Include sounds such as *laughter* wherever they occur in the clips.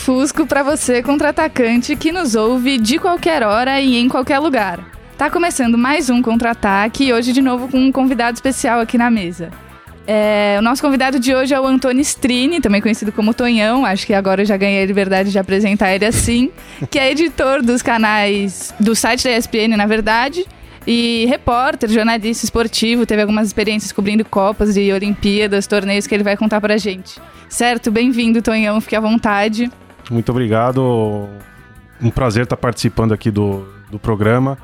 Lusco-fusco para você, contra-atacante, que nos ouve de qualquer hora e em qualquer lugar. Tá começando mais um contra-ataque e hoje de novo com um convidado especial aqui na mesa. É, o nosso convidado de hoje é o Antônio Strini, também conhecido como Tonhão, acho que agora eu já ganhei a liberdade de apresentar ele assim, que é editor dos canais do site da ESPN, na verdade, e repórter, jornalista esportivo, teve algumas experiências cobrindo Copas e Olimpíadas, torneios que ele vai contar pra gente. Certo? Bem-vindo, Tonhão, fique à vontade. Muito obrigado. Um prazer estar participando aqui do, do programa.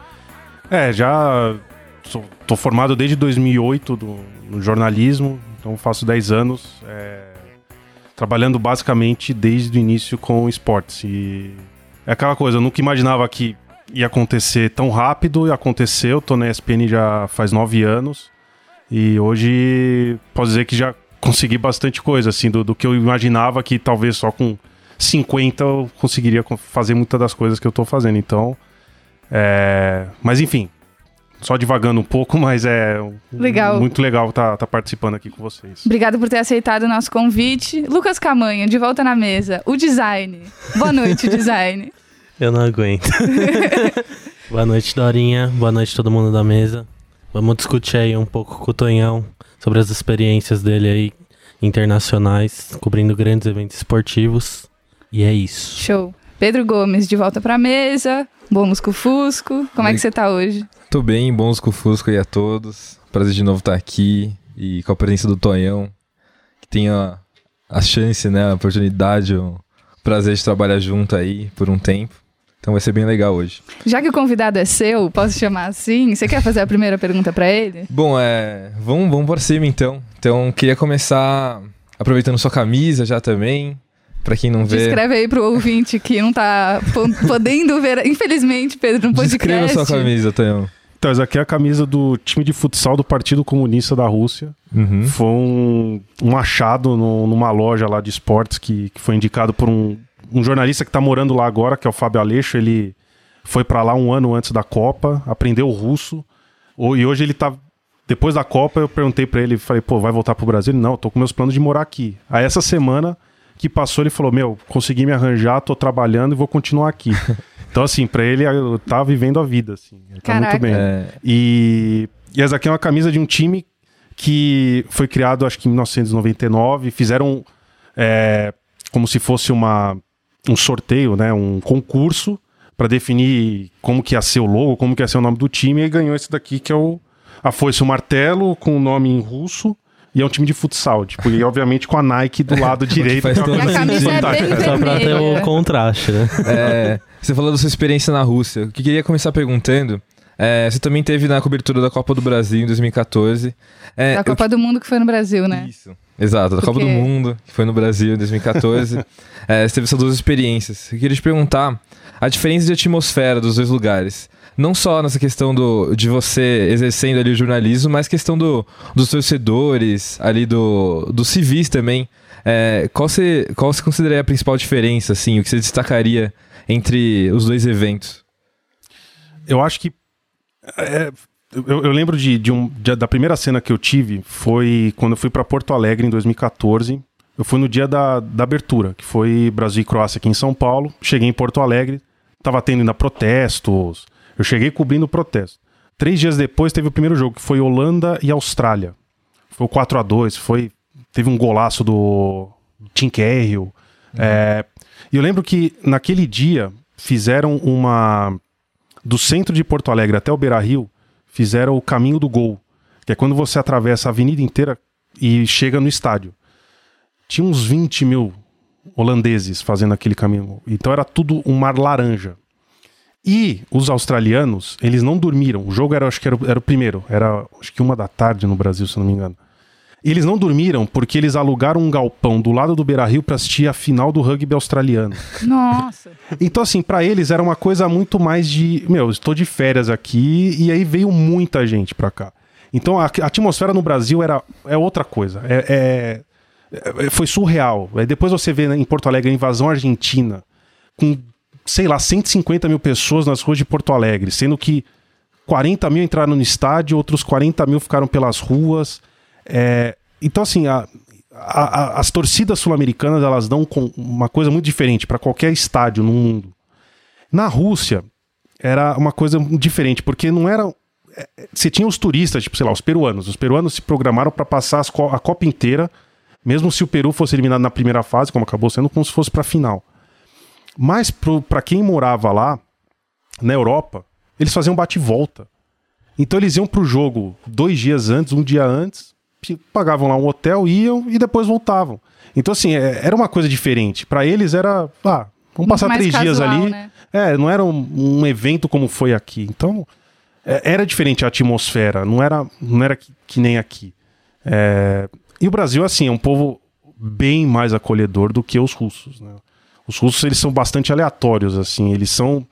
É, já sou, tô formado desde 2008 do, no jornalismo, então faço 10 anos, é, trabalhando basicamente desde o início com esportes. E é aquela coisa, eu nunca imaginava que ia acontecer tão rápido e aconteceu. Tô na ESPN já faz 9 anos e hoje posso dizer que já consegui bastante coisa, assim, do, do que eu imaginava que talvez só com 50 eu conseguiria fazer muitas das coisas que eu tô fazendo. Então, é... mas enfim, só divagando um pouco, *laughs* mas é legal. muito legal estar tá, tá participando aqui com vocês. Obrigado por ter aceitado o nosso convite. Lucas Camanha, de volta na mesa. O design. Boa noite, *laughs* design. Eu não aguento. *laughs* Boa noite, Dorinha. Boa noite, todo mundo da mesa. Vamos discutir aí um pouco com o Tonhão sobre as experiências dele aí internacionais, cobrindo grandes eventos esportivos. E é isso. Show. Pedro Gomes, de volta pra mesa. Bom Musco Fusco. Como é que você tá hoje? Tô bem, bom Musco Fusco aí a todos. Prazer de novo estar aqui e com a presença do Tonhão, que tem a, a chance, né, a oportunidade, o prazer de trabalhar junto aí por um tempo. Então vai ser bem legal hoje. Já que o convidado é seu, posso chamar assim? Você quer fazer a primeira pergunta para ele? Bom, é, vamos, vamos por cima então. Então, queria começar aproveitando sua camisa já também. Pra quem não vê. Descreve aí pro ouvinte que não tá podendo ver, infelizmente, Pedro, no podcast. Descreva sua camisa, Tonhão. Então, essa aqui é a camisa do time de futsal do Partido Comunista da Rússia. Uhum. Foi um, um achado no, numa loja lá de esportes que, que foi indicado por um, um jornalista que está morando lá agora, que é o Fábio Aleixo. Ele foi para lá um ano antes da Copa, aprendeu russo. E hoje ele tá. Depois da Copa, eu perguntei para ele, falei, pô, vai voltar pro Brasil? Ele, não, tô com meus planos de morar aqui. Aí essa semana que passou, ele falou: Meu, consegui me arranjar, tô trabalhando e vou continuar aqui. *laughs* então, assim, pra ele, tá vivendo a vida, assim. Ele tá Caraca. muito bem. É. E, e essa aqui é uma camisa de um time que foi criado, acho que em 1999. Fizeram é, como se fosse uma, um sorteio, né? Um concurso para definir como que ia ser o logo, como que ia ser o nome do time. E ganhou esse daqui, que é o a foice o martelo, com o nome em russo. E é um time de futsal, tipo, e obviamente com a Nike do lado direito. faz todo E a camisa é bem Só pra ter vermelha. o contraste, né? *laughs* É, você falou da sua experiência na Rússia. O que eu queria começar perguntando. é, você também teve na cobertura da Copa do Brasil em 2014. É, Da eu Copa do Mundo que foi no Brasil, né? Isso. Exato, da Copa do Mundo, que foi no Brasil em 2014. *laughs* é, você teve essas duas experiências. Eu queria te perguntar a diferença de atmosfera dos dois lugares. Não só nessa questão do, de você exercendo ali o jornalismo, mas questão do, dos torcedores, ali do, dos civis também. É, qual, você, qual você consideraria a principal diferença, assim, o que você destacaria entre os dois eventos? Eu acho que. é, eu, eu lembro de, de um, de- da primeira cena que eu tive foi quando eu fui para Porto Alegre em 2014. Eu fui no dia da, da abertura, que foi Brasil e Croácia aqui em São Paulo. Cheguei em Porto Alegre, tava tendo ainda protestos. Eu cheguei cobrindo o protesto. Três dias depois teve o primeiro jogo, que foi Holanda e Austrália. Foi o 4 a 2 foi Teve um golaço do Tim Cahill. É, e eu lembro que naquele dia fizeram uma. Do centro de Porto Alegre até o Beira Rio, fizeram o caminho do gol. Que é quando você atravessa a avenida inteira e chega no estádio. Tinha uns 20 mil holandeses fazendo aquele caminho. Então era tudo um mar laranja. E os australianos, eles não dormiram. O jogo era, acho que era, era o primeiro, era acho que uma da tarde no Brasil, se não me engano. E eles não dormiram porque eles alugaram um galpão do lado do Beira Rio para assistir a final do rugby australiano. *laughs* Nossa. Então, assim, para eles era uma coisa muito mais de. Meu, estou de férias aqui e aí veio muita gente pra cá. Então a, a atmosfera no Brasil era, é outra coisa. É, é- é- foi surreal. Aí depois você vê né, em Porto Alegre a invasão argentina com, sei lá, 150 mil pessoas nas ruas de Porto Alegre, sendo que 40 mil entraram no estádio, outros 40 mil ficaram pelas ruas. É, então, assim, a- a- a- as torcidas sul-americanas elas dão uma coisa muito diferente para qualquer estádio no mundo. Na Rússia era uma coisa diferente, porque não era. é, é, Você tinha os turistas, tipo, sei lá, os peruanos. Os peruanos se programaram para passar as co- a Copa inteira, mesmo se o Peru fosse eliminado na primeira fase, como acabou sendo, como se fosse para final. Mas para quem morava lá, na Europa, eles faziam bate-volta. Então eles iam pro jogo dois dias antes, um dia antes, pagavam lá um hotel, iam e depois voltavam. Então, assim, é- era uma coisa diferente. Para eles era, ah, vamos passar três dias casual, ali. né? É, não era um, um evento como foi aqui. Então, é- era diferente a atmosfera, não era, não era que, que nem aqui. É, e o Brasil, assim, é um povo bem mais acolhedor do que os russos. Né? Os russos, eles são bastante aleatórios, assim, eles são...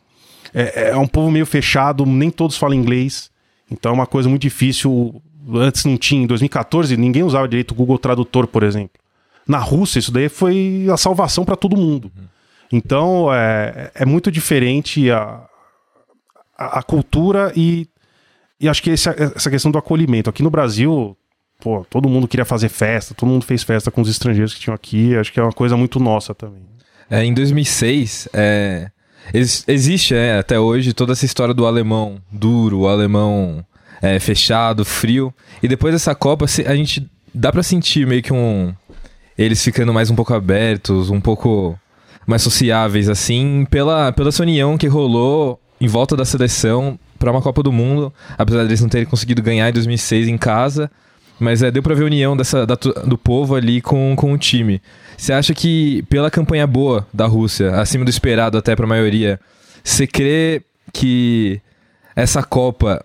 É, é um povo meio fechado, nem todos falam inglês, então é uma coisa muito difícil. Antes não tinha, em 2014, ninguém usava direito o Google Tradutor, por exemplo. Na Rússia, isso daí foi a salvação para todo mundo. Então, é, é muito diferente a, a, a cultura e, e acho que esse- essa questão do acolhimento. Aqui no Brasil, pô, todo mundo queria fazer festa, todo mundo fez festa com os estrangeiros que tinham aqui. Acho que é uma coisa muito nossa também. É, em 2006, é, ex- existe é, até hoje toda essa história do alemão duro, o alemão é, fechado, frio. E depois dessa Copa, a gente dá pra sentir meio que um. Eles ficando mais um pouco abertos, um pouco mais sociáveis, assim, pela, pela união que rolou em volta da seleção pra uma Copa do Mundo. Apesar deles não terem conseguido ganhar em 2006 em casa. Mas é, deu pra ver a união dessa, da do povo ali com, com o time. Você acha que, pela campanha boa da Rússia, acima do esperado até pra maioria, você crê que essa Copa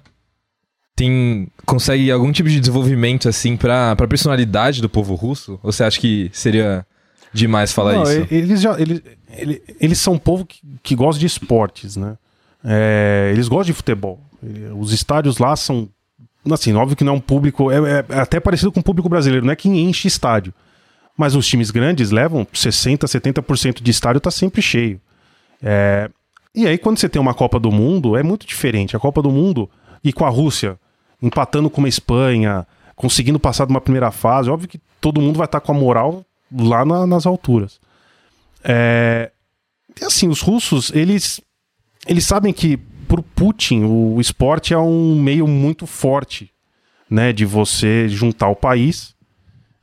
tem consegue algum tipo de desenvolvimento assim pra, pra personalidade do povo russo? Ou você acha que seria demais falar Não, isso? Eles, já, eles, ele- eles são um povo que, que gosta de esportes, né? É, eles gostam de futebol. Os estádios lá são. Assim, óbvio que não é um público. É, é- até parecido com o público brasileiro, não é que enche estádio. Mas os times grandes levam 60%, 70% de estádio, tá sempre cheio. É, e aí, quando você tem uma Copa do Mundo, é muito diferente. A Copa do Mundo, e com a Rússia, empatando com uma Espanha, conseguindo passar de uma primeira fase, óbvio que todo mundo vai estar com a moral lá na- nas alturas. É, e assim, os russos, eles, eles sabem que pro Putin o esporte é um meio muito forte, né, de você juntar o país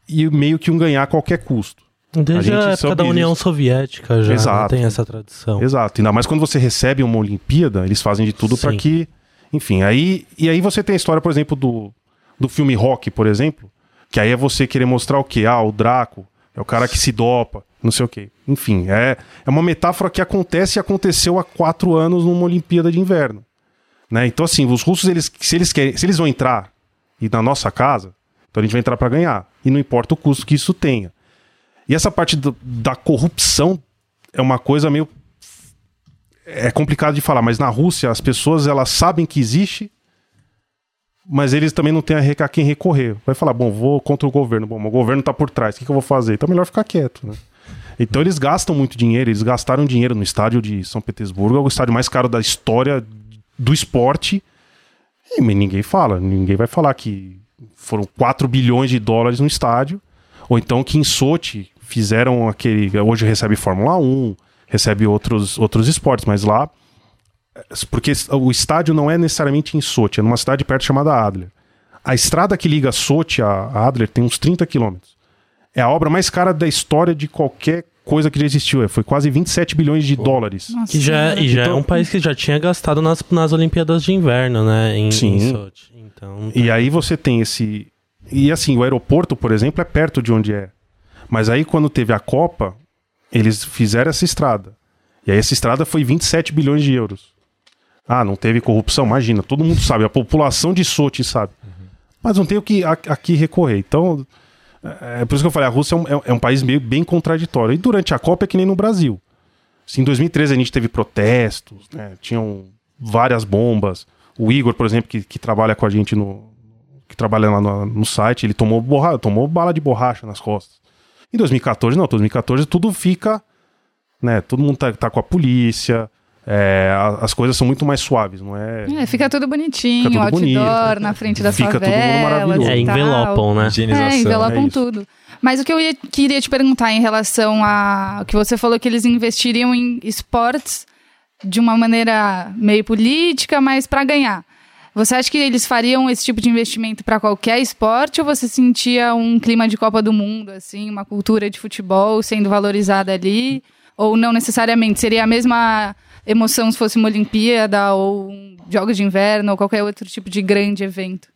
e meio que um ganhar a qualquer custo. Desde A a, época da União. Soviética já né, Exato. tem essa tradição. Exato. Ainda mais quando você recebe uma Olimpíada, eles fazem de tudo para que. Enfim, aí. E aí você tem a história, por exemplo, do, do filme Rock, por exemplo. Que aí é você querer mostrar o quê? Ah, o Draco é o cara que se dopa, não sei o quê. Enfim, é, é uma metáfora que acontece e aconteceu há quatro anos numa Olimpíada de Inverno. Né? Então, assim, os russos, eles, se, eles querem, se eles vão entrar e na nossa casa, então a gente vai entrar para ganhar. E não importa o custo que isso tenha. E essa parte do- da corrupção é uma coisa meio é complicado de falar, mas na Rússia as pessoas elas sabem que existe, mas eles também não têm a, quem recorrer. Vai falar, bom, vou contra o governo. Bom, o governo tá por trás, o que, que eu vou fazer? Então é melhor ficar quieto, né? Então eles gastam muito dinheiro, eles gastaram dinheiro no estádio de São Petersburgo, é o estádio mais caro da história do esporte. E ninguém fala, ninguém vai falar que foram 4 bilhões de dólares no estádio, ou então que em Sochi fizeram aquele. Hoje recebe Fórmula 1, recebe outros, outros esportes, mas lá. Porque o estádio não é necessariamente em Sochi, é numa cidade perto chamada Adler. A estrada que liga Sochi a Adler tem uns 30 quilômetros. É a obra mais cara da história de qualquer coisa que já existiu. É, Foi quase 27 bilhões de dólares. Nossa Que já, e já é Então- um país que já tinha gastado nas, nas Olimpíadas de Inverno, né? Em, Sim. em Sochi. Então, E aí você tem esse. E assim, o aeroporto, por exemplo, é perto de onde é. Mas aí, quando teve a Copa, eles fizeram essa estrada. E aí, essa estrada foi 27 bilhões de euros. Ah, não teve corrupção? Imagina, todo mundo sabe, a população de Sochi sabe. Mas não tem o que a- aqui recorrer. Então, é, é por isso que eu falei, a Rússia é um, é- é um país meio bem contraditório. E durante a Copa é que nem no Brasil. Se em 2013 a gente teve protestos, né, tinham várias bombas. O Igor, por exemplo, que, que trabalha com a gente no. que trabalha lá no, no site, ele tomou, borra, tomou bala de borracha nas costas. Em 2014, não, 2014 tudo fica. Né, todo mundo tá, tá com a polícia. É, as coisas são muito mais suaves, não é? É, fica tudo bonitinho, Fica tudo outdoor bonito. na frente das Fica mundo favelas maravilhoso. É, envelopam, né? É, envelopam é tudo. Mas o que eu ia- queria te perguntar em relação a. que você falou que eles investiriam em esportes de uma maneira meio política, mas para ganhar. Você acha que eles fariam esse tipo de investimento para qualquer esporte ou você sentia um clima de Copa do Mundo, assim, uma cultura de futebol sendo valorizada ali? Ou não necessariamente? Seria a mesma emoção se fosse uma Olimpíada ou Jogos de Inverno ou qualquer outro tipo de grande evento?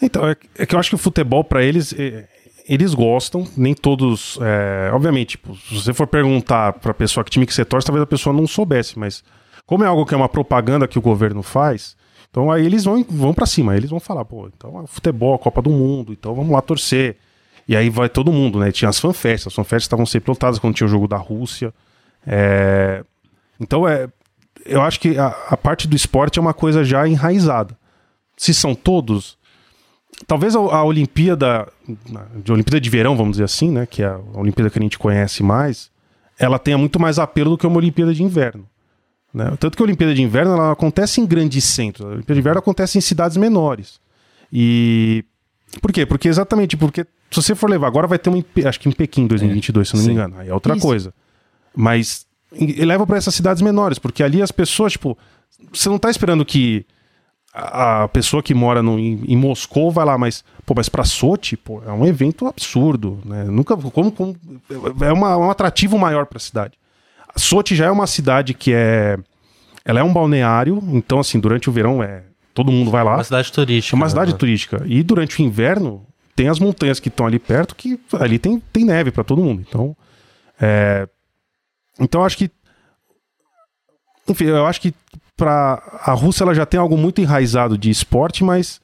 Então, é, é que eu acho que o futebol, pra eles, é, eles gostam, nem todos. é, obviamente, tipo, se você for perguntar pra pessoa que time que você torce, talvez a pessoa não soubesse, mas como é algo que é uma propaganda que o governo faz, então aí eles vão, vão para cima, eles vão falar, pô, então é futebol, Copa do Mundo, então vamos lá torcer. E aí vai todo mundo, né? Tinha as fanfests, as fanfests estavam sempre lotadas quando tinha o jogo da Rússia. É, Então, é, eu acho que a, a parte do esporte é uma coisa já enraizada. Se são todos, talvez a, a Olimpíada, de Olimpíada de Verão, vamos dizer assim, né, que é a Olimpíada que a gente conhece mais, ela tenha muito mais apelo do que uma Olimpíada de Inverno. né? Tanto que a Olimpíada de Inverno ela acontece em grandes centros, a Olimpíada de Inverno acontece em cidades menores. E por quê? Porque exatamente, porque se você for levar, agora vai ter Pe- acho que em Pequim 2022, se não me engano, aí é outra Isso. coisa. Mas e- leva para essas cidades menores, porque ali as pessoas, tipo, você não tá esperando que a a pessoa que mora no, em, em Moscou vai lá, mas, pô, mas pra Sochi, pô, é um evento absurdo, né? Nunca, como, como é uma, um atrativo maior pra cidade. A Sochi já é uma cidade que é, ela é um balneário, então assim, durante o verão é, todo mundo vai lá. Uma cidade turística. É uma cidade né? turística. E durante o inverno, tem as montanhas que estão ali perto, que ali tem, tem neve para todo mundo. Então, é... então acho que. Enfim, eu acho que para a Rússia ela já tem algo muito enraizado de esporte, mas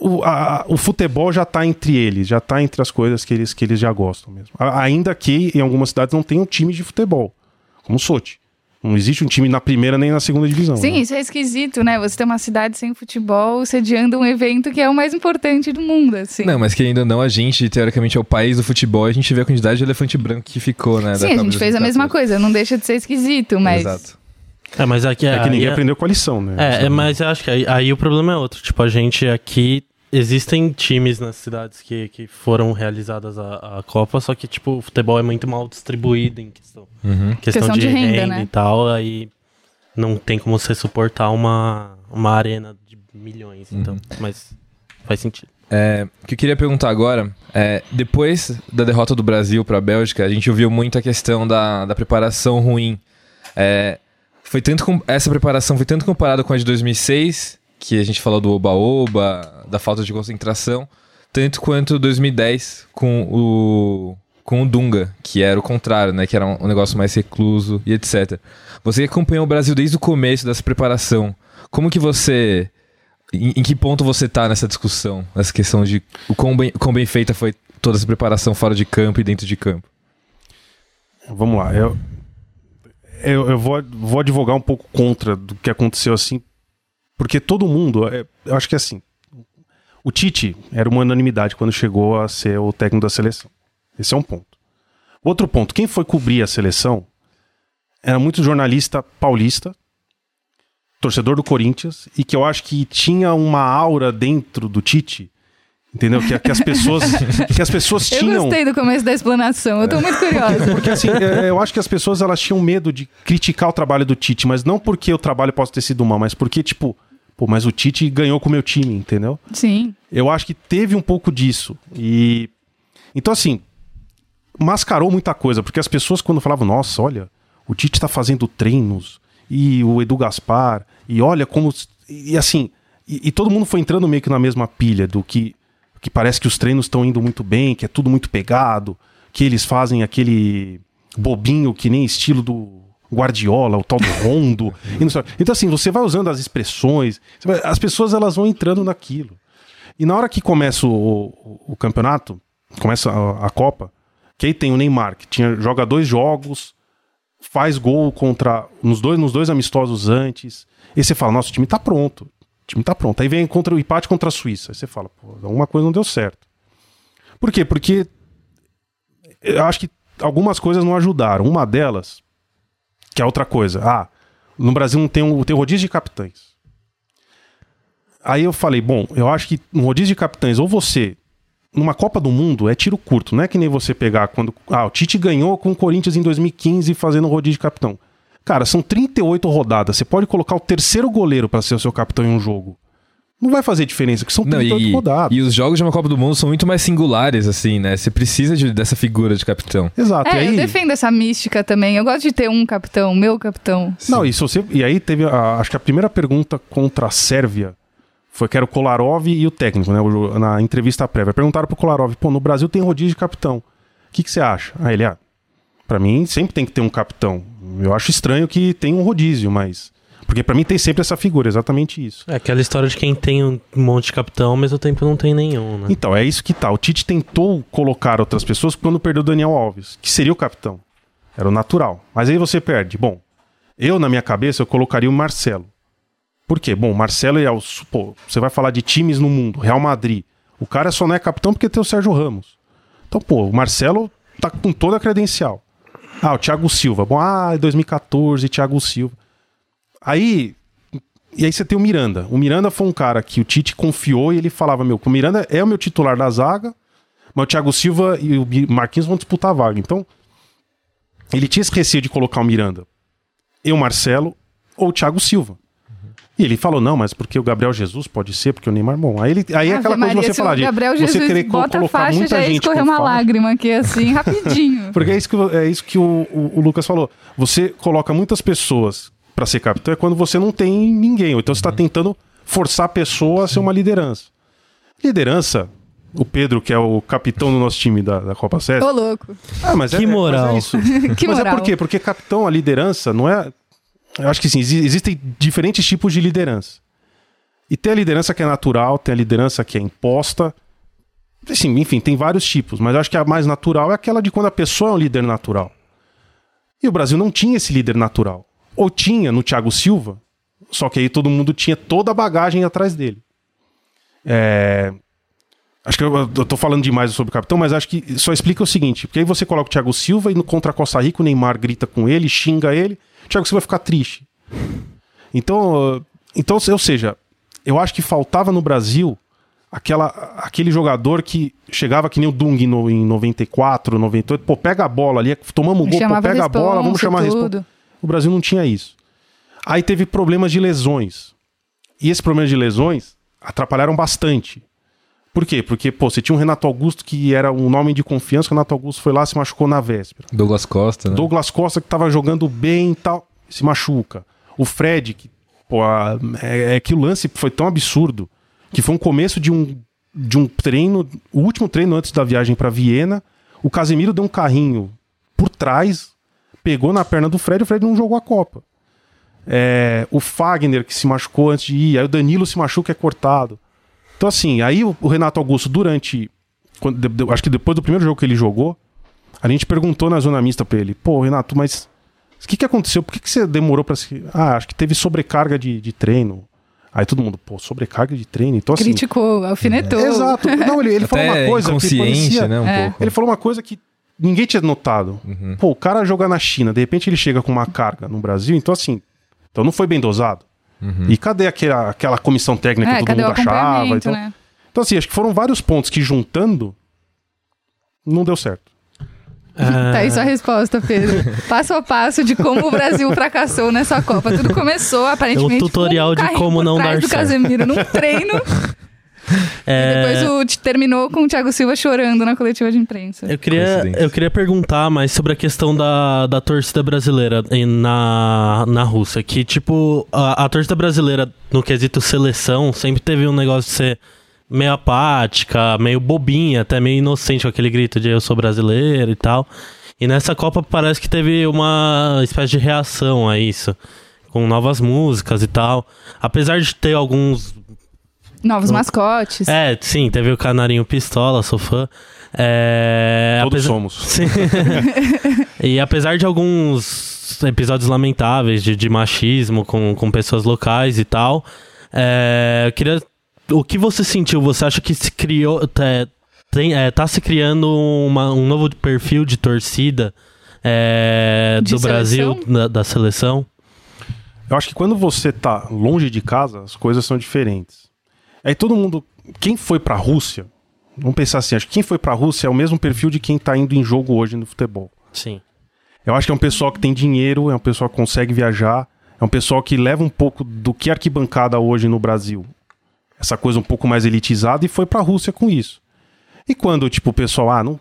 o, a- o futebol já tá entre eles, já tá entre as coisas que eles, que eles já gostam mesmo. Ainda que em algumas cidades não tenham time de futebol, como Sochi. Não existe um time na primeira nem na segunda divisão. Sim, né? isso é esquisito, né? Você tem uma cidade sem futebol sediando um evento que é o mais importante do mundo, assim. Não, mas querendo ou não, a gente, teoricamente, é o país do futebol e a gente vê a quantidade de elefante branco que ficou, né? da Sim, a gente fez a 2014. mesma coisa, não deixa de ser esquisito, mas. Exato. É, mas aqui É que ninguém aí- aprendeu com a lição, né? É, é, mas eu acho que aí, aí o problema é outro. Tipo, a gente aqui. Existem times nas cidades que, que foram realizadas a, a Copa, só que, tipo, o futebol é muito mal distribuído em questão, Uhum. questão, Questão de, de renda, renda, né? e tal. Aí não tem como você suportar uma, uma arena de milhões, então. Mas faz sentido. É, o que eu queria perguntar agora é, depois da derrota do Brasil para a Bélgica, a gente ouviu muito a questão da, da preparação ruim. É, foi tanto com- essa preparação foi tanto comparada com a de 2006, que a gente falou do oba-oba, da falta de concentração, tanto quanto 2010 com o com o Dunga, que era o contrário, né, que era um, negócio mais recluso e etc. Você acompanhou o Brasil desde o começo dessa preparação, como que você em, em que ponto você tá nessa discussão? Nessa questão de o quão bem, quão bem feita foi toda essa preparação fora de campo e dentro de campo? Vamos lá. Eu, eu, eu vou, vou advogar um pouco contra do que aconteceu assim, porque todo mundo, é, eu acho que é assim, o Tite era uma unanimidade quando chegou a ser o técnico da seleção. Esse é um ponto. Outro ponto, quem foi cobrir a seleção era muito jornalista paulista, torcedor do Corinthians, e que eu acho que tinha uma aura dentro do Tite, entendeu? Que, que as pessoas, *laughs* que as pessoas Eu tinham. gostei do começo da explanação, eu tô muito curiosa. Porque assim, é, eu acho que as pessoas elas tinham medo de criticar o trabalho do Tite, mas não porque o trabalho possa ter sido mal, mas porque, tipo, pô, mas o Tite ganhou com o meu time, entendeu? Sim. Eu acho que teve um pouco disso. E. Então, assim, mascarou muita coisa, porque as pessoas, quando falavam, nossa, olha, o Tite tá fazendo treinos, e o Edu Gaspar, e olha como. E assim, e, e todo mundo foi entrando meio que na mesma pilha do que, que parece que os treinos estão indo muito bem, que é tudo muito pegado, que eles fazem aquele bobinho que nem estilo do, Guardiola, o tal do Rondo. então, assim, você vai usando as expressões, as pessoas elas vão entrando naquilo. E na hora que começa o, o- o campeonato, começa a, a Copa, que aí tem o Neymar, que tinha, joga dois jogos, faz gol contra nos dois, nos dois amistosos antes. E você fala, nossa, o time tá pronto. O time tá pronto. Aí vem contra o empate contra a Suíça. Aí você fala, pô, alguma coisa não deu certo. Por quê? Porque eu acho que algumas coisas não ajudaram. Uma delas, que é outra coisa. Ah, no Brasil não tem um, tem rodízio de capitães. Aí eu falei, bom, eu acho que um rodízio de capitães, ou você, numa Copa do Mundo, é tiro curto. Não é que nem você pegar quando. Ah, o Tite ganhou com o Corinthians em 2015 fazendo rodízio de capitão. Cara, são 38 rodadas. Você pode colocar o terceiro goleiro para ser o seu capitão em um jogo. Não vai fazer diferença, porque são Não, 38 e, rodadas. e os jogos de uma Copa do Mundo são muito mais singulares, assim, né? Você precisa de- dessa figura de capitão. Exato. e É, aí, eu defendo essa mística também. Eu gosto de ter um capitão, meu capitão. Não, e, se você, e aí teve, a- acho que a primeira pergunta contra a Sérvia foi que era o Kolarov e o técnico, né, o- na entrevista prévia. Perguntaram pro Kolarov, pô, no Brasil tem rodízio de capitão. O que, que você acha? Aí ele, ah, pra mim sempre tem que ter um capitão. Eu acho estranho que tem um rodízio, mas... Porque pra mim tem sempre essa figura, exatamente isso. É aquela história de quem tem um monte de capitão, ao mesmo tempo não tem nenhum, né? Então, é isso que tá. O Tite tentou colocar outras pessoas quando perdeu o Daniel Alves, que seria o capitão. Era o natural. Mas aí você perde. Bom, eu, na minha cabeça, eu colocaria o Marcelo. Por quê? Bom, o Marcelo é o. Pô, você vai falar de times no mundo, Real Madrid. O cara só não é capitão porque tem o Sérgio Ramos. Então, pô, o Marcelo tá com toda a credencial. Ah, o Thiago Silva. Bom, ah, 2014, Thiago Silva. Aí. E aí você tem o Miranda. O Miranda foi um cara que o Tite confiou e ele falava: Meu, o Miranda é o meu titular da zaga, mas o Thiago Silva e o Marquinhos vão disputar a vaga. Então, ele tinha esse receio de colocar o Miranda, eu, Marcelo ou o Thiago Silva. E ele falou: Não, mas porque o Gabriel Jesus pode ser, porque o Neymar. Bom, aí, ele, aí é aquela coisa de Maria, você se falar o de. Gabriel você Jesus querer bota a colocar faixa, muita já gente escorrer com uma faixa. lágrima aqui, assim, *laughs* rapidinho. Porque é isso que, o- é isso que o, o- o Lucas falou. Você coloca muitas pessoas pra ser capitão é quando você não tem ninguém. Ou então você tá tentando forçar a pessoa a ser uma liderança. Liderança, o Pedro, que é o capitão do nosso time da, da Copa Sérvia. Ô, louco. Ah, mas Que é, moral. Mas é isso. *laughs* Que mas moral. é por quê? Porque capitão, a liderança, não é. Eu acho que sim, exi- existem diferentes tipos de liderança. E tem a liderança que é natural, tem a liderança que é imposta. Assim, enfim, tem vários tipos, mas eu acho que a mais natural é aquela de quando a pessoa é um líder natural. E o Brasil não tinha esse líder natural. Ou tinha no Thiago Silva, só que aí todo mundo tinha toda a bagagem atrás dele. É, Acho que eu, eu tô falando demais sobre o capitão, mas acho que só explica o seguinte: porque aí você coloca o Thiago Silva e no contra a Costa Rica o Neymar grita com ele, xinga ele, o Thiago Silva vai ficar triste. Então, então, ou seja, eu acho que faltava no Brasil aquela, aquele jogador que chegava que nem o Dung no, em 94, 98, pô, pega a bola ali, tomamos um gol, pô, pega a bola, vamos chamar a resposta. O Brasil não tinha isso. Aí teve problemas de lesões. E esses problemas de lesões atrapalharam bastante. Por quê? Porque, pô, você tinha um Renato Augusto que era um nome de confiança, o Renato Augusto foi lá se machucou na véspera. Douglas Costa, né? Douglas Costa, que tava jogando bem e tal, se machuca. O Fred, que, pô, a- é, é que o lance foi tão absurdo que foi um começo de um, de um treino, o último treino antes da viagem pra Viena. O Casemiro deu um carrinho por trás, pegou na perna do Fred e o Fred não jogou a Copa. É, o Fagner, que se machucou antes de ir, aí o Danilo se machuca, é cortado. Então, assim, aí o, o Renato Augusto, durante. quando- de- de- acho que depois do primeiro jogo que ele jogou, a gente perguntou na zona mista pra ele: pô, Renato, mas o que, que aconteceu? Por que, que você demorou pra se. Ah, acho que teve sobrecarga de, de treino. Aí todo mundo, pô, sobrecarga de treino. Então, assim. Criticou, alfinetou. Exato. Não, ele, ele falou uma coisa parecia, né? Um É. pouco. ele falou uma coisa que ninguém tinha notado. Uhum. Pô, o cara joga na China, de repente ele chega com uma carga no Brasil, então assim, então não foi bem dosado. Uhum. E cadê aquela, aquela comissão técnica É, que todo cadê o mundo achava? Então, né? então assim, acho que foram vários pontos que juntando não deu certo. É, Tá aí sua resposta, Pedro. *laughs* Passo a passo de como o Brasil fracassou nessa Copa. Tudo começou, aparentemente, É um tutorial com um de como não dar do certo. Casemiro num treino. *laughs* é, Depois o t- terminou com o Thiago Silva chorando na coletiva de imprensa. Eu queria, eu queria perguntar mais sobre a questão da, da torcida brasileira em- na, na Rússia. Que, tipo, a, a torcida brasileira, no quesito seleção, sempre teve um negócio de ser meio apática, meio bobinha, até meio inocente com aquele grito de eu sou brasileiro e tal. E nessa Copa parece que teve uma espécie de reação a isso, com novas músicas e tal. Apesar de ter alguns. Novos mascotes. É, sim, teve o Canarinho Pistola, sou fã. É, Todos apesar- somos. *laughs* Sim. e apesar de alguns episódios lamentáveis de, de machismo com, com pessoas locais e tal, é, eu queria. O que você sentiu? Você acha que se criou. Tá, tem, é, tá se criando uma- um novo perfil de torcida é, De do Brasil, seleção? da, da seleção? Eu acho que quando você tá longe de casa, as coisas são diferentes. Aí todo mundo. Quem foi pra Rússia? Vamos pensar assim, acho que quem foi pra Rússia é o mesmo perfil de quem tá indo em jogo hoje no futebol. Sim. Eu acho que é um pessoal que tem dinheiro, é um pessoal que consegue viajar, é um pessoal que leva um pouco do que é arquibancada hoje no Brasil. Essa coisa um pouco mais elitizada e foi pra Rússia com isso. E quando, tipo, o pessoal, ah, não.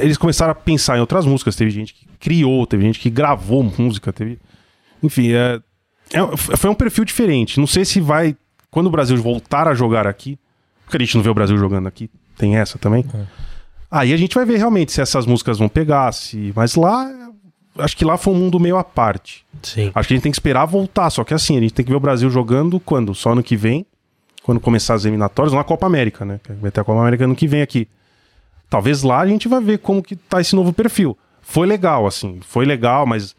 Eles começaram a pensar em outras músicas. Teve gente que criou, teve gente que gravou música, teve. Enfim, é, é- foi um perfil diferente. Não sei se vai. Quando o Brasil voltar a jogar aqui. Porque a gente não vê o Brasil jogando aqui, tem essa também. Aí a gente vai ver realmente se essas músicas vão pegar, se. Mas lá. Acho que lá foi um mundo meio à parte. Sim. Acho que a gente tem que esperar voltar. Só que assim, a gente tem que ver o Brasil jogando quando? Só ano que vem. Quando começar as eliminatórias, na Copa América, né? Vai ter a Copa América ano que vem aqui. Talvez lá a gente vai ver como que tá esse novo perfil. Foi legal, assim. Foi legal, mas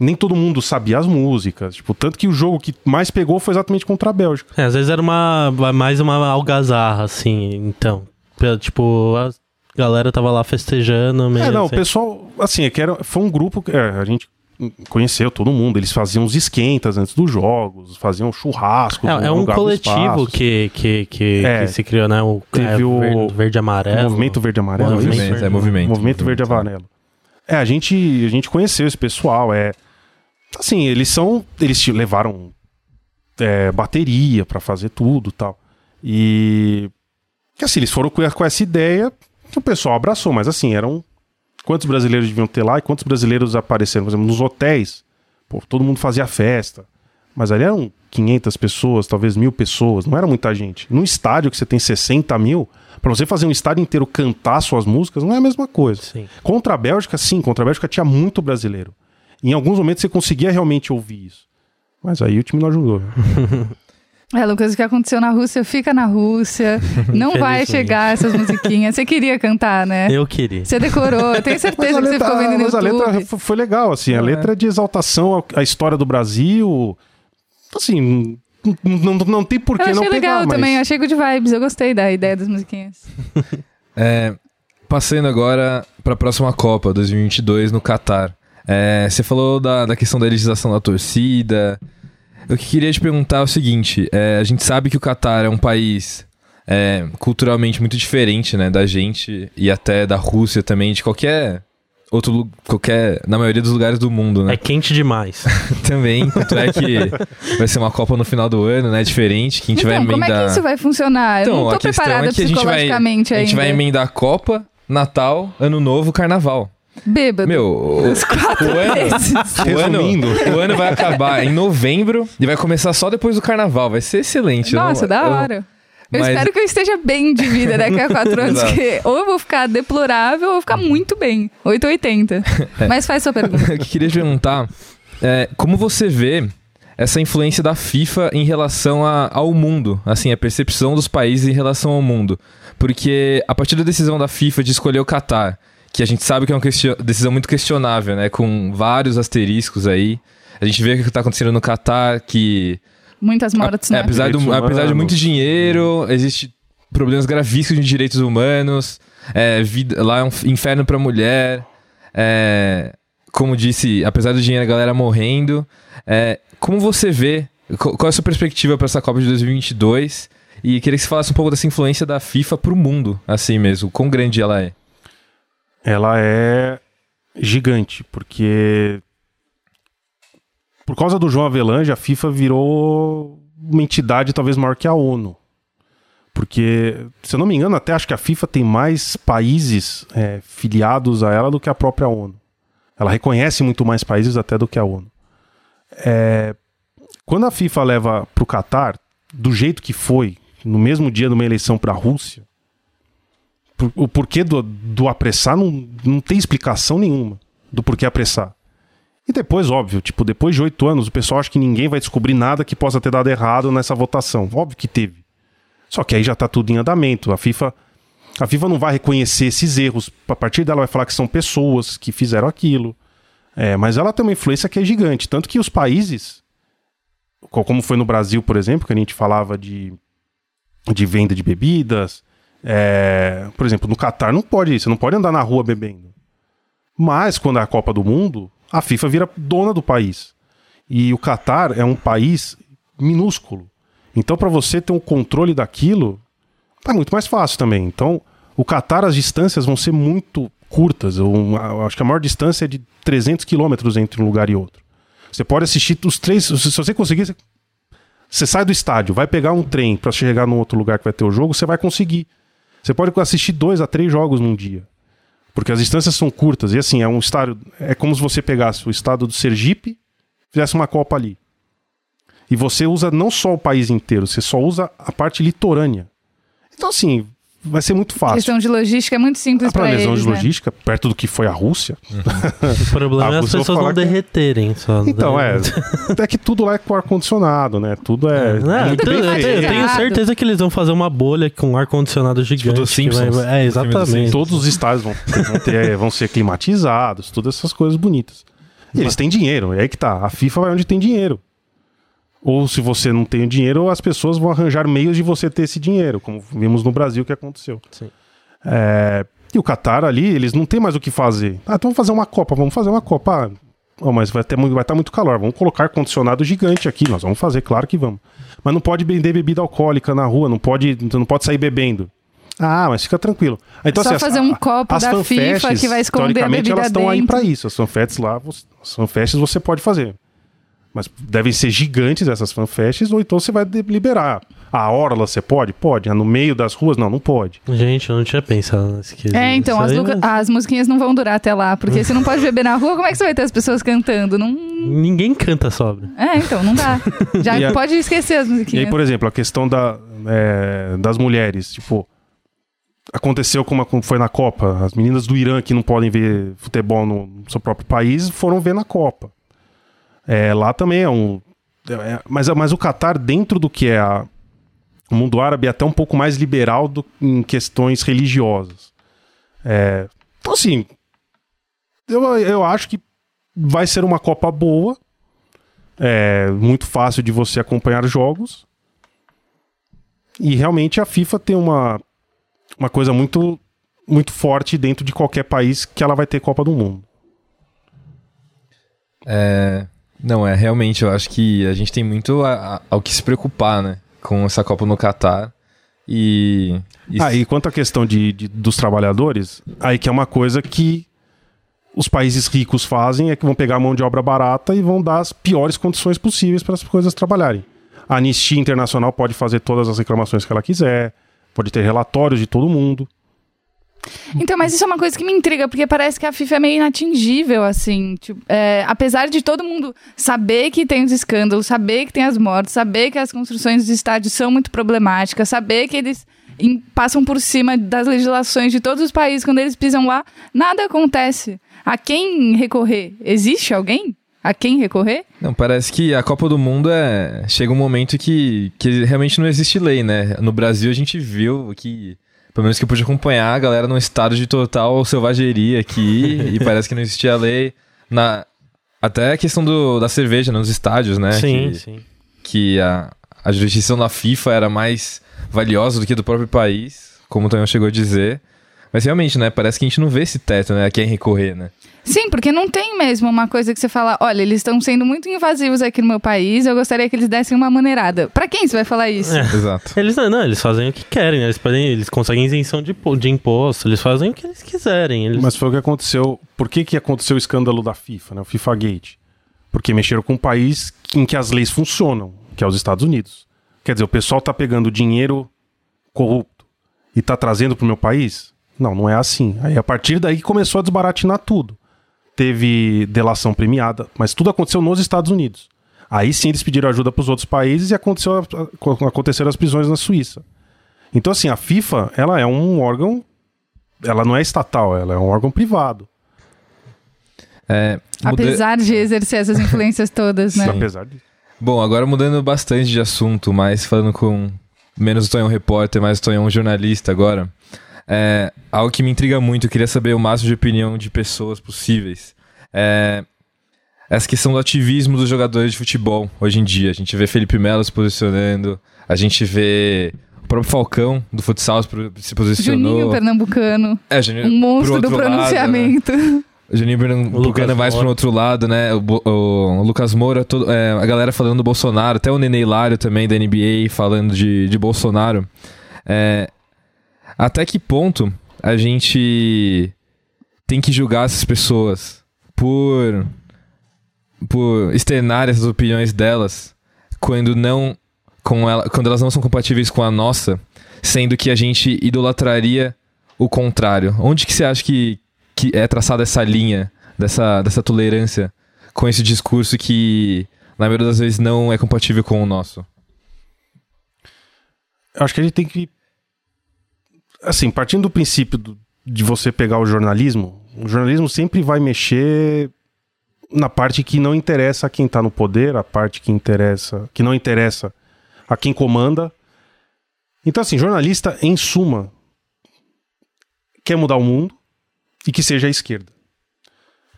nem todo mundo sabia as músicas. Tipo, tanto que o jogo que mais pegou foi exatamente contra a Bélgica. É, às vezes era uma mais uma algazarra, assim, então. Tipo, a galera tava lá festejando mesmo. É, não, o assim. pessoal, assim, é que era, foi um grupo que é, a gente conheceu todo mundo. Eles faziam os esquentas antes dos jogos, faziam churrasco. É, é um coletivo que, que, que, É. que se criou, né? O, Teve é, o- verde, verde e amarelo. Movimento Verde e Amarelo. Movimento é movimento. Movimento Verde e Amarelo. É, a gente, a gente conheceu esse pessoal. É, assim, eles são. Eles levaram é, bateria pra fazer tudo e tal. E. Que assim, eles foram com, essa ideia que o pessoal abraçou, mas assim, eram. Quantos brasileiros deviam ter lá e quantos brasileiros apareceram? Por exemplo, nos hotéis, pô, todo mundo fazia festa. Mas ali eram 500 pessoas, talvez mil pessoas, não era muita gente. Num estádio que você tem 60 mil, pra você fazer um estádio inteiro cantar suas músicas, não é a mesma coisa. Sim. Contra a Bélgica, sim, contra a Bélgica tinha muito brasileiro. Em alguns momentos você conseguia realmente ouvir isso. Mas aí o time não ajudou. *laughs* É, Lucas, o que aconteceu na Rússia fica na Rússia. *laughs* Não vai chegar essas musiquinhas. Você queria cantar, né? Eu queria. Você decorou. Eu tenho certeza a que você letra, ficou vendo no mas a YouTube. letra foi legal, assim. A letra é de exaltação à história do Brasil. Assim, não, não tem por que Eu não achei pegar, legal mas... também, achei good vibes. Eu gostei da ideia das musiquinhas. *laughs* É, passando agora para a próxima Copa 2022 no Catar. É, você falou da, da questão da elitização da torcida. Eu que queria te perguntar é o seguinte: é, a gente sabe que o Catar é um país é, culturalmente muito diferente né, da gente e até da Rússia também, de qualquer outro qualquer na maioria dos lugares do mundo, né? É quente demais. *laughs* Também, tanto é que vai ser uma Copa no final do ano, né? Diferente, que a gente vai Então, como é emendar. que isso vai funcionar? Eu Então, não a tô questão preparada é que a gente vai, psicologicamente a gente ainda. vai emendar a Copa, Natal, Ano Novo, Carnaval. Bêbado. Meu, o, *laughs* Os quatro o ano, o, ano, o ano vai acabar em novembro e vai começar só depois do Carnaval. Vai ser excelente. eu não- Nossa, da eu- hora. Eu Mas- espero que eu esteja bem de vida daqui a quatro anos, que ou eu vou ficar deplorável ou eu vou ficar muito bem. 880. *laughs* É. Mas faz sua pergunta. *laughs* Eu queria te perguntar é, como você vê essa influência da FIFA em relação a- ao mundo, assim, a percepção dos países em relação ao mundo. Porque a partir da decisão da FIFA de escolher o Qatar, que a gente sabe que é uma decisão muito questionável, né, com vários asteriscos aí, a gente vê o que está acontecendo no Qatar, que Muitas mortes, é, né? apesar, do, apesar de muito dinheiro, existe problemas gravíssimos de direitos humanos, é, vida, lá é um inferno pra mulher, é, como disse, apesar do dinheiro, a galera morrendo. É, como você vê, qual, é a sua perspectiva para essa Copa de 2022? E queria que você falasse um pouco dessa influência da FIFA pro mundo, assim mesmo, quão grande ela é. Ela é gigante, porque por causa do João Avelange, a FIFA virou uma entidade talvez maior que a ONU. Porque, se eu não me engano, até acho que a FIFA tem mais países é, filiados a ela do que a própria ONU. Ela reconhece muito mais países até do que a ONU. É, quando a FIFA leva para o Catar, do jeito que foi, no mesmo dia de uma eleição para a Rússia, por- o porquê do, do apressar não, não tem explicação nenhuma do porquê apressar. E depois, óbvio, tipo, depois de oito anos, o pessoal acha que ninguém vai descobrir nada que possa ter dado errado nessa votação. Óbvio que teve. Só que aí já tá tudo em andamento. A FIFA, a FIFA não vai reconhecer esses erros. A partir dela vai falar que são pessoas que fizeram aquilo. É, mas ela tem uma influência que é gigante. Tanto que os países, co- como foi no Brasil, por exemplo, que a gente falava de, de venda de bebidas. É, por exemplo, no Catar não pode, você não pode andar na rua bebendo. Mas quando é a Copa do Mundo, a FIFA vira dona do país. E o Catar é um país minúsculo. Então, para você ter um controle daquilo, tá muito mais fácil também. Então, o Catar, as distâncias vão ser muito curtas. Eu, acho que a maior distância é de 300 quilômetros entre um lugar e outro. Você pode assistir os três. Se você conseguir, você sai do estádio, vai pegar um trem para chegar num outro lugar que vai ter o jogo, você vai conseguir. Você pode assistir dois a três jogos num dia. Porque as distâncias são curtas. E assim, é um estádio. É como se você pegasse o estado do Sergipe fizesse uma Copa ali. E você usa não só o país inteiro, você só usa a parte litorânea. Então, assim, vai ser muito fácil. Questão de logística é muito simples A pra planejão eles, de né? logística, perto do que foi a Rússia. O problema *laughs* Ah, é as pessoas não que- derreterem só. Então, né? é. *laughs* É que tudo lá é com ar-condicionado, né? Tudo é, é tenho- bem eu, tenho, certeza que eles vão fazer uma bolha com ar-condicionado gigante. dos que vai- Simpsons. É, exatamente. Todos os estádios vão, vão, ter- vão ser climatizados, todas essas coisas bonitas. E eles têm dinheiro, é aí que tá. A FIFA vai onde tem dinheiro. Ou se você não tem o dinheiro, as pessoas vão arranjar meios de você ter esse dinheiro, como vimos no Brasil que aconteceu. Sim. É, e o Qatar ali, eles não tem mais o que fazer. Ah, então vamos fazer uma Copa, vamos fazer uma Copa. Ah, mas vai estar vai tá muito calor, vamos colocar ar-condicionado gigante aqui, nós vamos fazer, claro que vamos. Mas não pode vender bebida alcoólica na rua, não pode, não pode sair bebendo. Ah, mas fica tranquilo. Então, Só as- fazer um copo as da fanfests, FIFA que vai esconder a teoricamente, bebida elas estão aí pra isso. As fanfests lá, as fanfests você pode fazer. Mas devem ser gigantes essas fanfests, ou então você vai liberar. A orla você pode? Pode. No meio das ruas? Não, não pode. Gente, eu não tinha pensado nesse quesito. É, então, as, não- as musiquinhas não vão durar até lá, porque se não pode beber na rua, como é que você vai ter as pessoas cantando? Não... Ninguém canta sobre. É, então, não dá. Já *laughs* E a- pode esquecer as E musiquinhas. aí, por exemplo, a questão da, é, das mulheres, tipo, aconteceu como, foi na Copa. As meninas do Irã que não podem ver futebol no, no seu próprio país foram ver na Copa. É, lá também é um. é- mas, mas o Catar, dentro do que é a- o mundo árabe, é até um pouco mais liberal do, em questões religiosas. É, então, assim, eu, eu acho que vai ser uma Copa boa. É muito fácil de você acompanhar jogos. E realmente a FIFA tem uma, uma coisa muito, muito forte dentro de qualquer país que ela vai ter Copa do Mundo. É, não, é, realmente, eu acho que a gente tem muito a- a- ao que se preocupar, né? Com essa Copa no Catar. E. e Ah, e quanto à questão de, de- dos trabalhadores, aí que é uma coisa que os países ricos fazem é que vão pegar a mão de obra barata e vão dar as piores condições possíveis para as coisas trabalharem. A Anistia Internacional pode fazer todas as reclamações que ela quiser, pode ter relatórios de todo mundo. Então, mas isso é uma coisa que me intriga, porque parece que a FIFA é meio inatingível, assim. tipo, é, apesar de todo mundo saber que tem os escândalos, saber que tem as mortes, saber que as construções dos estádios são muito problemáticas, saber que eles em- passam por cima das legislações de todos os países quando eles pisam lá, nada acontece. A quem recorrer? Existe alguém? A quem recorrer? Não, parece que a Copa do Mundo é. Chega um momento que, que realmente não existe lei, né? No Brasil a gente viu que. Pelo menos que eu pude acompanhar a galera num estado de total selvageria aqui. *laughs* e parece que não existia lei. Na, até a questão do, da cerveja nos estádios, né? sim, que, sim. que a, a jurisdição da FIFA era mais valiosa do que do próprio país, como o Tonhão chegou a dizer. Mas realmente, né? Parece que a gente não vê esse teto, né? A quem recorrer, né? Sim, porque não tem mesmo uma coisa que você fala, olha, eles estão sendo muito invasivos aqui no meu país, eu gostaria que eles dessem uma maneirada. Pra quem você vai falar isso? É. Exato. Eles não, não, eles fazem o que querem, né? Eles, podem, eles conseguem isenção de, de imposto, eles fazem o que eles quiserem. Eles... Mas foi o que aconteceu. Por que, que aconteceu o escândalo da FIFA, né? O FIFA Gate? Porque mexeram com um país em que as leis funcionam, que é os Estados Unidos. Quer dizer, o pessoal tá pegando dinheiro corrupto e tá trazendo pro meu país? Não, não é assim. Aí a partir daí começou a desbaratinar tudo. Teve delação premiada, mas tudo aconteceu nos Estados Unidos. Aí sim eles pediram ajuda pros outros países e aconteceu, aconteceram as prisões na Suíça. Então, assim, a FIFA, ela é um órgão ela não é estatal, ela é um órgão privado. É, muda- Apesar de exercer essas influências todas, né? Sim. Apesar de. Bom, agora mudando bastante de assunto, mas falando com menos o Tonhão repórter, mais o Tonhão jornalista agora. É, algo que me intriga muito, eu queria saber o máximo de opinião de pessoas possíveis. É, essa questão do ativismo dos jogadores de futebol hoje em dia. A gente vê Felipe Melo se posicionando, a gente vê o próprio Falcão do futsal se posicionou. Juninho Pernambucano, É, Juninho, um monstro pro do outro lado, né? pronunciamento. *laughs* O Juninho Pernambucano é Moura. pro outro lado, né? O, Bo- o Lucas Moura, todo- é, a galera falando do Bolsonaro, até o Nenê Hilário também da NBA falando de, de Bolsonaro. É, até que ponto a gente tem que julgar essas pessoas por, por externar essas opiniões delas quando não com ela, quando elas não são compatíveis com a nossa, sendo que a gente idolatraria o contrário. Onde que você acha que, que é traçada essa linha dessa, dessa tolerância com esse discurso que, na maioria das vezes, não é compatível com o nosso? Eu acho que a gente tem que. Assim, partindo do princípio do- de você pegar o jornalismo, o jornalismo sempre vai mexer na parte que não interessa a quem tá no poder, a parte que interessa, que não interessa a quem comanda. Então, assim, jornalista, em suma, quer mudar o mundo e que seja a esquerda.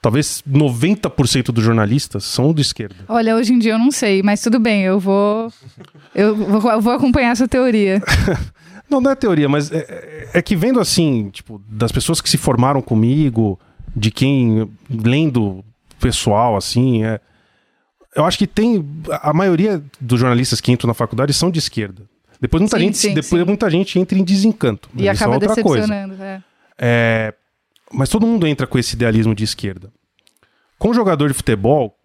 Talvez 90% dos jornalistas são de esquerda. Olha, hoje em dia eu não sei, mas tudo bem, eu vou. Eu vou, eu vou acompanhar essa teoria. *laughs* Não, não é teoria, mas é, é- é que vendo assim, tipo, das pessoas que se formaram comigo, de quem lendo pessoal, assim, é, eu acho que tem. A maioria dos jornalistas que entram na faculdade são de esquerda. Depois muita, Sim, gente, sim, depois sim. muita gente entra em desencanto. E é acaba outra coisa. é. É, mas todo mundo entra com esse idealismo de esquerda. Com jogador de futebol,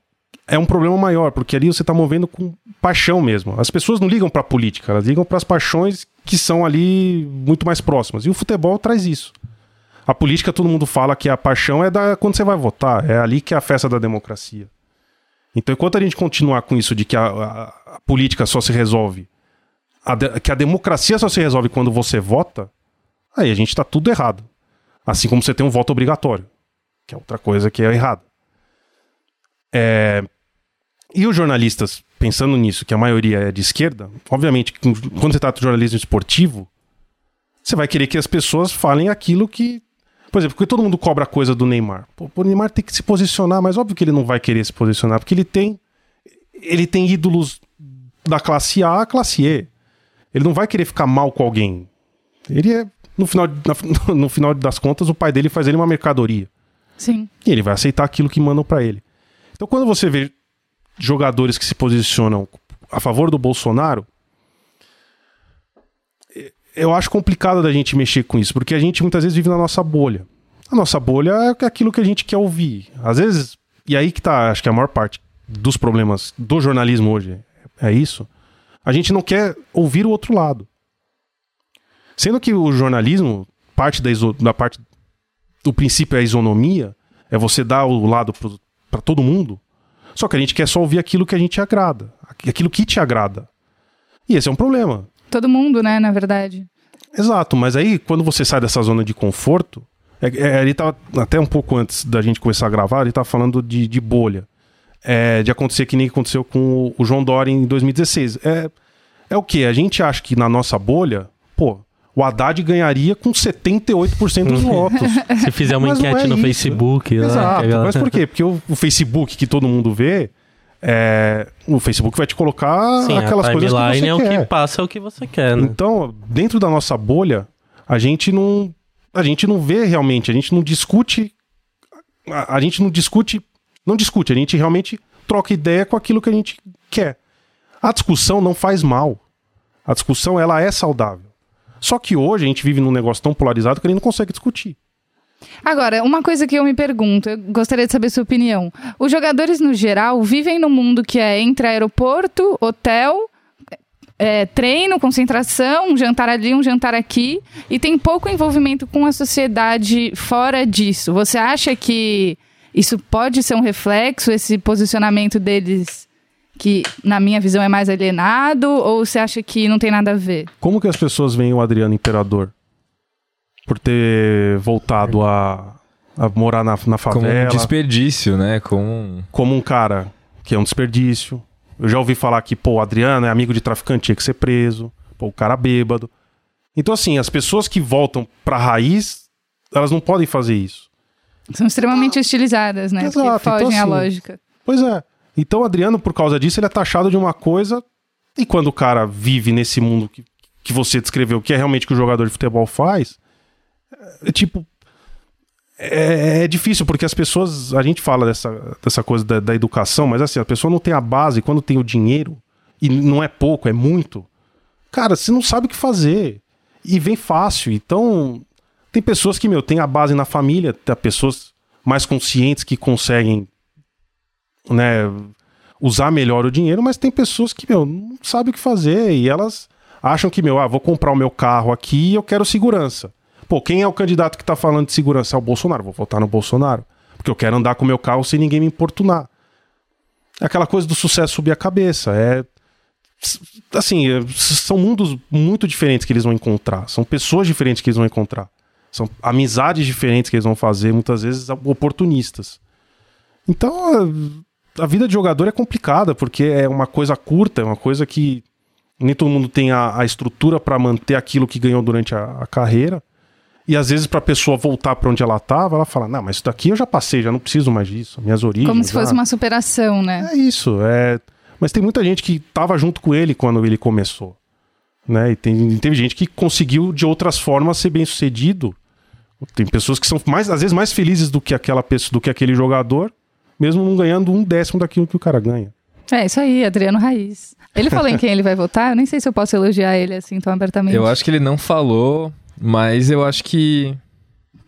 é um problema maior, porque ali você está movendo com paixão mesmo. As pessoas não ligam para a política, elas ligam para as paixões que são ali muito mais próximas. E o futebol traz isso. A política, todo mundo fala que a paixão é da quando você vai votar, é ali que é a festa da democracia. Então, enquanto a gente continuar com isso de que a, a- a política só se resolve, a de- que a democracia só se resolve quando você vota, aí a gente está tudo errado. Assim como você tem um voto obrigatório, que é outra coisa que é errada. É, E os jornalistas, pensando nisso, que a maioria é de esquerda, obviamente, quando você trata de jornalismo esportivo, você vai querer que as pessoas falem aquilo que. Por exemplo, porque todo mundo cobra coisa do Neymar. Pô, o Neymar tem que se posicionar, mas óbvio que ele não vai querer se posicionar, porque ele tem. Ele tem ídolos da classe A à classe E. Ele não vai querer ficar mal com alguém. Ele é. No final, na- *laughs* no final das contas, o pai dele faz ele uma mercadoria. Sim. E ele vai aceitar aquilo que mandam pra ele. Então, quando você vê jogadores que se posicionam a favor do Bolsonaro, eh, eu acho complicado da gente mexer com isso, porque a gente muitas vezes vive na nossa bolha. A nossa bolha é aquilo que a gente quer ouvir. Às vezes, e aí que tá, acho que a maior parte dos problemas do jornalismo hoje é isso. A gente não quer ouvir o outro lado. Sendo que o jornalismo, parte da, iso- da parte do princípio é a isonomia, é você dar o lado para todo mundo. Só que a gente quer só ouvir aquilo que a gente agrada, aquilo que te agrada. E esse é um problema. Todo mundo, né, na verdade. Exato, mas aí quando você sai dessa zona de conforto, é, é, ele tava até um pouco antes da gente começar a gravar, ele tava falando de, de bolha. É, de acontecer que nem aconteceu com o, o João Dória em 2016. É, é o que? A gente acha que na nossa bolha, pô, o Haddad ganharia com 78% dos votos. *laughs* Se fizer uma Mas enquete é no isso. Facebook, lá, Exato. galera- Mas por quê? Porque o, o Facebook que todo mundo vê, é, o Facebook vai te colocar Sim, aquelas coisas que você é o quer. que passa o que você quer, né? Então, dentro da nossa bolha, a gente não a gente não vê realmente, a gente não discute a, a gente não discute, não discute, a gente realmente troca ideia com aquilo que a gente quer. A discussão não faz mal. A discussão ela é saudável. Só que hoje a gente vive num negócio tão polarizado que gente não consegue discutir. Agora, uma coisa que eu me pergunto, eu gostaria de saber sua opinião. Os jogadores, no geral, vivem num mundo que é entre aeroporto, hotel, é, treino, concentração, um jantar ali, um jantar aqui, e tem pouco envolvimento com a sociedade fora disso. Você acha que isso pode ser um reflexo, esse posicionamento deles, que na minha visão é mais alienado, ou você acha que não tem nada a ver? Como que as pessoas veem o Adriano Imperador? por ter voltado a, a morar na, na Como um favela. desperdício, né? Como como um cara que é um desperdício. Eu já ouvi falar que, pô, o Adriano é amigo de traficante, tinha que ser preso. Pô, o cara bêbado. Então, assim, as pessoas que voltam pra raiz, elas não podem fazer isso. São extremamente estilizadas, né? Exato, que fogem então, à assim, lógica. Pois é. Então, o Adriano, por causa disso, ele é taxado de uma coisa. E quando o cara vive nesse mundo que, que você descreveu, que é realmente o que o jogador de futebol faz, é tipo. É, é difícil, porque as pessoas. A gente fala dessa, dessa coisa da, da educação, mas assim, a pessoa não tem a base, quando tem o dinheiro, e não é pouco, é muito. Cara, você não sabe o que fazer. E vem fácil. Então, tem pessoas que, meu, tem a base na família, tem pessoas mais conscientes que conseguem né, usar melhor o dinheiro, mas tem pessoas que, meu, não sabem o que fazer e elas acham que, meu, ah, vou comprar o meu carro aqui e eu quero segurança. Pô, quem é o candidato que tá falando de segurança? É o Bolsonaro. Vou votar no Bolsonaro. Porque eu quero andar com o meu carro sem ninguém me importunar. É aquela coisa do sucesso subir a cabeça. É. Assim, é, são mundos muito diferentes que eles vão encontrar. São pessoas diferentes que eles vão encontrar. São amizades diferentes que eles vão fazer, muitas vezes oportunistas. Então, a, vida de jogador é complicada, porque é uma coisa curta, é uma coisa que nem todo mundo tem a, a estrutura para manter aquilo que ganhou durante a, a carreira. E às vezes, para a pessoa voltar para onde ela estava, ela fala: Não, mas isso daqui eu já passei, já não preciso mais disso. Minhas origens. Como se fosse já- uma superação, né? É isso. É... Mas tem muita gente que estava junto com ele quando ele começou. Né? E tem, teve gente que conseguiu, de outras formas, ser bem sucedido. Tem pessoas que são mais, às vezes mais felizes do que aquela pessoa, do que aquele jogador, mesmo não ganhando um décimo daquilo que o cara ganha. É isso aí, Adriano Raiz. Ele falou em quem ele vai votar? Eu nem sei se eu posso elogiar ele assim tão abertamente. Eu acho que ele não falou, mas eu acho que.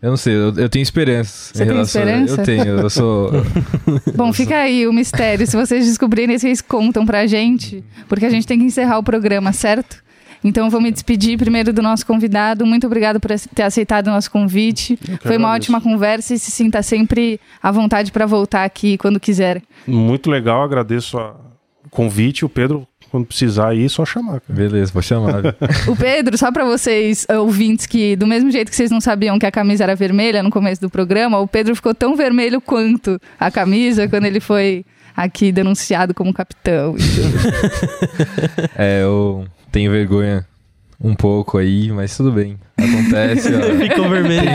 Eu não sei, eu, eu tenho esperança. Você em tem relação a- esperança? Eu tenho, eu sou. *laughs* Bom, fica aí o mistério. Se vocês descobrirem, vocês contam pra gente, porque a gente tem que encerrar o programa, certo? Então eu vou me despedir primeiro do nosso convidado. Muito obrigado por ter aceitado o nosso convite. Foi uma ótima conversa e se sinta sempre à vontade para voltar aqui quando quiser. Muito legal, agradeço a- o convite. O Pedro, quando precisar aí, é só chamar. Cara. Beleza, vou chamar. *laughs* O Pedro, só pra vocês eh, ouvintes que, do mesmo jeito que vocês não sabiam que a camisa era vermelha no começo do programa, o Pedro ficou tão vermelho quanto a camisa quando ele foi aqui denunciado como capitão. *laughs* É, eu tenho vergonha um pouco aí, mas tudo bem. Acontece, ó. *laughs* Ficou vermelho.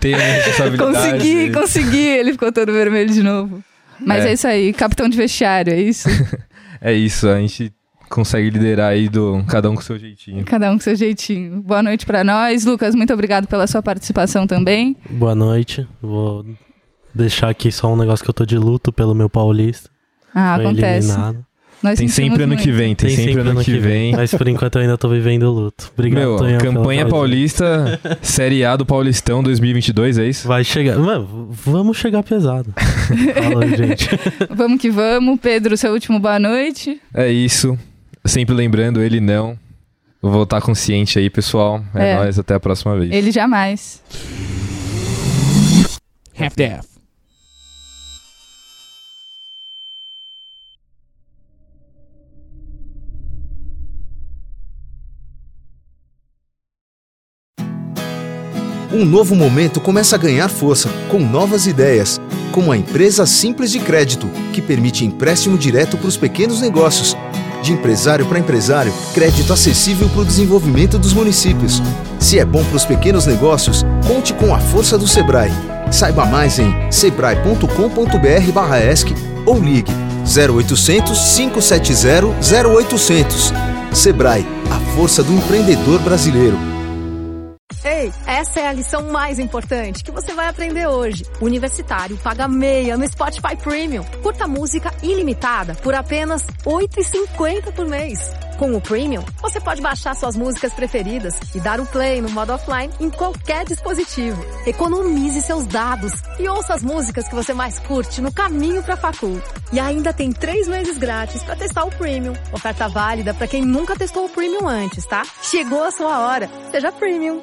Tenho a minha responsabilidade. consegui, consegui, ele ficou todo vermelho de novo. Mas é. É. isso aí, capitão de vestiário, é isso? *laughs* É isso, a gente consegue liderar aí do cada um com o seu jeitinho. Cada um com seu jeitinho. Boa noite pra nós. Lucas, muito obrigado pela sua participação também. Boa noite. Vou deixar aqui só um negócio que eu tô de luto pelo meu paulista. Ah, Foi acontece. eliminado. Nós Tem sempre ano muito. que vem, tem, sempre, ano que vem. Mas por enquanto eu ainda tô vivendo o luto. Obrigado, Meu, Tonhão, campanha paulista, *laughs* Série A do Paulistão 2022, é isso? Vai chegar. Mano, vamos chegar pesado. Fala gente. *laughs* Vamos que vamos. Pedro, seu último boa noite. É isso. Sempre lembrando, ele não. Vou voltar consciente aí, pessoal. É, É. nóis, até a próxima vez. Ele jamais. Half-Death. Um novo momento começa a ganhar força com novas ideias, como a empresa Simples de Crédito, que permite empréstimo direto para os pequenos negócios. De empresário para empresário, crédito acessível para o desenvolvimento dos municípios. Se é bom para os pequenos negócios, conte com a força do Sebrae. Saiba mais em sebrae.com.br/esc ou ligue 0800 570 0800. Sebrae, a força do empreendedor brasileiro. Ei, essa é a lição mais importante que você vai aprender hoje. O universitário paga meia no Spotify Premium. Curta música ilimitada por apenas R$ 8,50 por mês. Com o Premium, você pode baixar suas músicas preferidas e dar o play no modo offline em qualquer dispositivo. Economize seus dados e ouça as músicas que você mais curte no caminho para a facul. E ainda tem três meses grátis para testar o Premium. Oferta válida para quem nunca testou o Premium antes, tá? Chegou a sua hora. Seja Premium.